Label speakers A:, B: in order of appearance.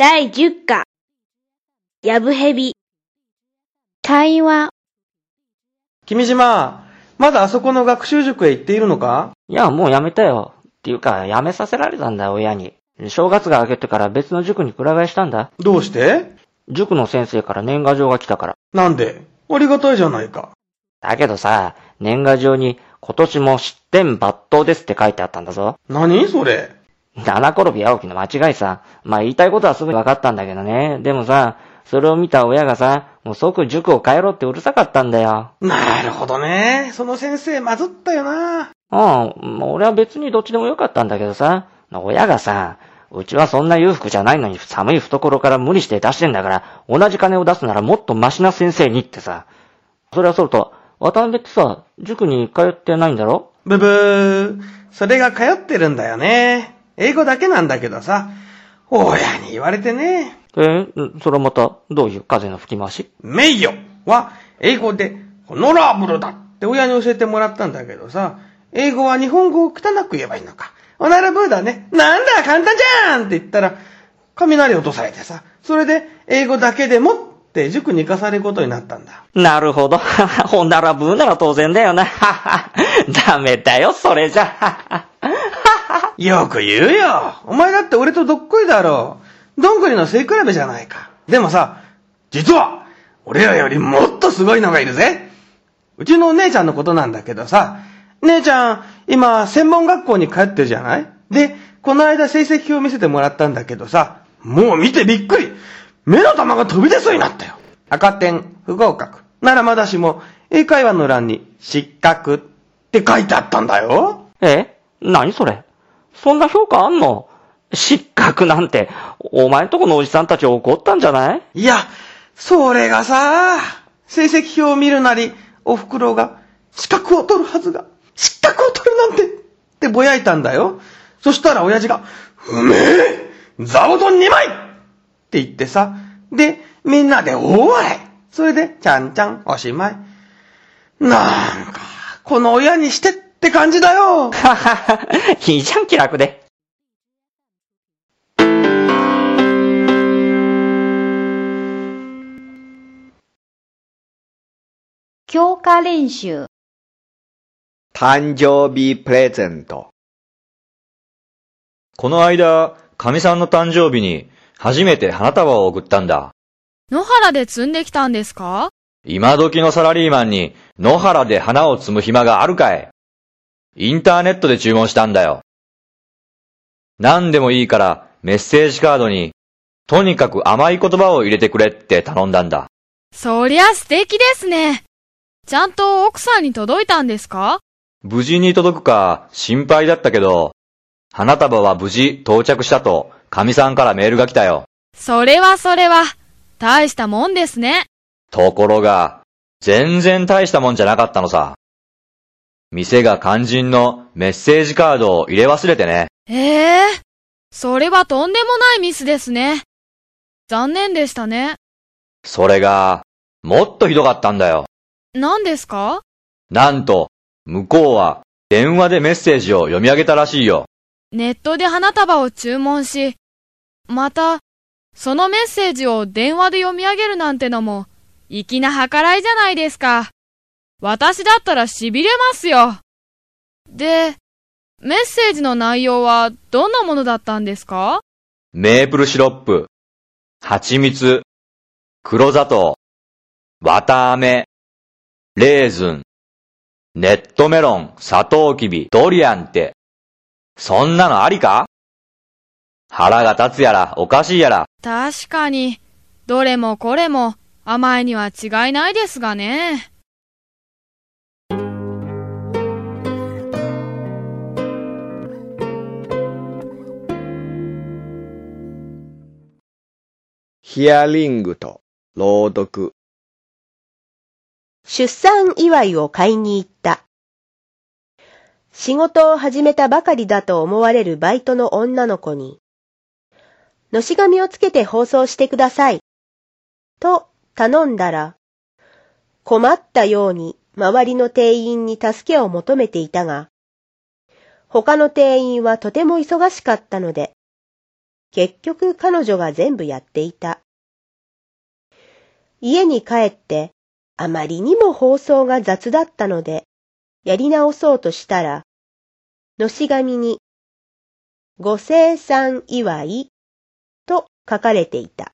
A: 第10課、やぶへび。会話。
B: 君島、まだあそこの学習塾へ行っているのか？
C: いや、もうやめたよ。っていうか、やめさせられたんだ、親に。正月が明けてから別の塾にくら替えしたんだ。
B: どうして？
C: 塾の先生から年賀状が来たから。
B: なんで？ありがたいじゃないか。
C: だけどさ、年賀状に今年も失点抜刀ですって書いてあったんだぞ。
B: 何それ？
C: 七転び八起きの間違いさ。まあ言いたいことはすぐに分かったんだけどね。でもさ、それを見た親がさ、もう即塾を変えろってうるさかったんだよ。
B: なるほどね。その先生まずったよな。
C: うん、俺は別にどっちでもよかったんだけどさ、親がさ、うちはそんな裕福じゃないのに寒い懐から無理して出してんだから、同じ金を出すならもっとマシな先生にってさ。それはそうと、渡辺ってさ、塾に通ってないんだろ？
B: ブブー。それが通ってるんだよね。英語だけなんだけどさ。親に言われてね。
C: えそれはまた、どういう風の吹き回し？
B: 名誉は英語でホノラブルだって親に教えてもらったんだけどさ、英語は日本語を汚く言えばいいのか。ホナラブーだね。なんだ簡単じゃんって言ったら、雷落とされてさ、それで英語だけでもって塾に行かされることになったんだ。
C: なるほど。ほんならブーなら当然だよな。ダメだよ、それじゃ。
B: よく言うよ。お前だって俺とどっこいだろう。どんぐりの背比べじゃないか。でもさ、実は、俺らよりもっとすごいのがいるぜ。うちのお姉ちゃんのことなんだけどさ、姉ちゃん、今、専門学校に通ってるじゃない？で、この間成績表を見せてもらったんだけどさ、もう見てびっくり目の玉が飛び出そうになったよ赤点、不合格。ならまだしも、英会話の欄に、失格って書いてあったんだよ。
C: え？何それ？そんな評価あんの？失格なんて、お前んとこのおじさんたち怒ったんじゃない？
B: いや、それがさ、成績表を見るなり、お袋が、資格を取るはずが、失格を取るなんて、ってぼやいたんだよ。そしたら親父が、うめえ座布団2枚って言ってさ、で、みんなで大笑い。それで、ちゃんちゃん、おしまい。なんか、この親にしてって感じだよ。
C: ははは、いいじゃん、気楽で。
A: 強化練習。
D: 誕生日プレゼント。
E: この間、神さんの誕生日に初めて花束を送ったんだ。
F: 野原で摘んできたんですか？
E: 今時のサラリーマンに野原で花を摘む暇があるかい？インターネットで注文したんだよ。何でもいいからメッセージカードにとにかく甘い言葉を入れてくれって頼んだんだ。
F: そりゃ素敵ですね。ちゃんと奥さんに届いたんですか？
E: 無事に届くか心配だったけど、花束は無事到着したと神さんからメールが来たよ。
F: それはそれは、大したもんですね。
E: ところが、全然大したもんじゃなかったのさ。店が肝心のメッセージカードを入れ忘れてね。
F: ええそれはとんでもないミスですね。残念でしたね。
E: それが、もっとひどかったんだよ。
F: 何ですか？
E: なんと、向こうは電話でメッセージを読み上げたらしいよ。
F: ネットで花束を注文し、また、そのメッセージを電話で読み上げるなんてのも、粋な計らいじゃないですか。私だったら痺れますよ。で、メッセージの内容はどんなものだったんですか？
E: メープルシロップ、蜂蜜、黒砂糖、綿飴、レーズン、ネットメロン、サトウキビ、ドリアンって、そんなのありか？腹が立つやら、おかしいやら、
F: 確かに、どれもこれも甘いには違いないですがね。
D: ヒアリングと朗読。
G: 出産祝いを買いに行った。仕事を始めたばかりだと思われるバイトの女の子に、のし紙をつけて放送してください。と頼んだら、困ったように周りの店員に助けを求めていたが、他の店員はとても忙しかったので、結局彼女が全部やっていた。家に帰って、あまりにも放送が雑だったので、やり直そうとしたら、のし紙に、ご生産祝いと書かれていた。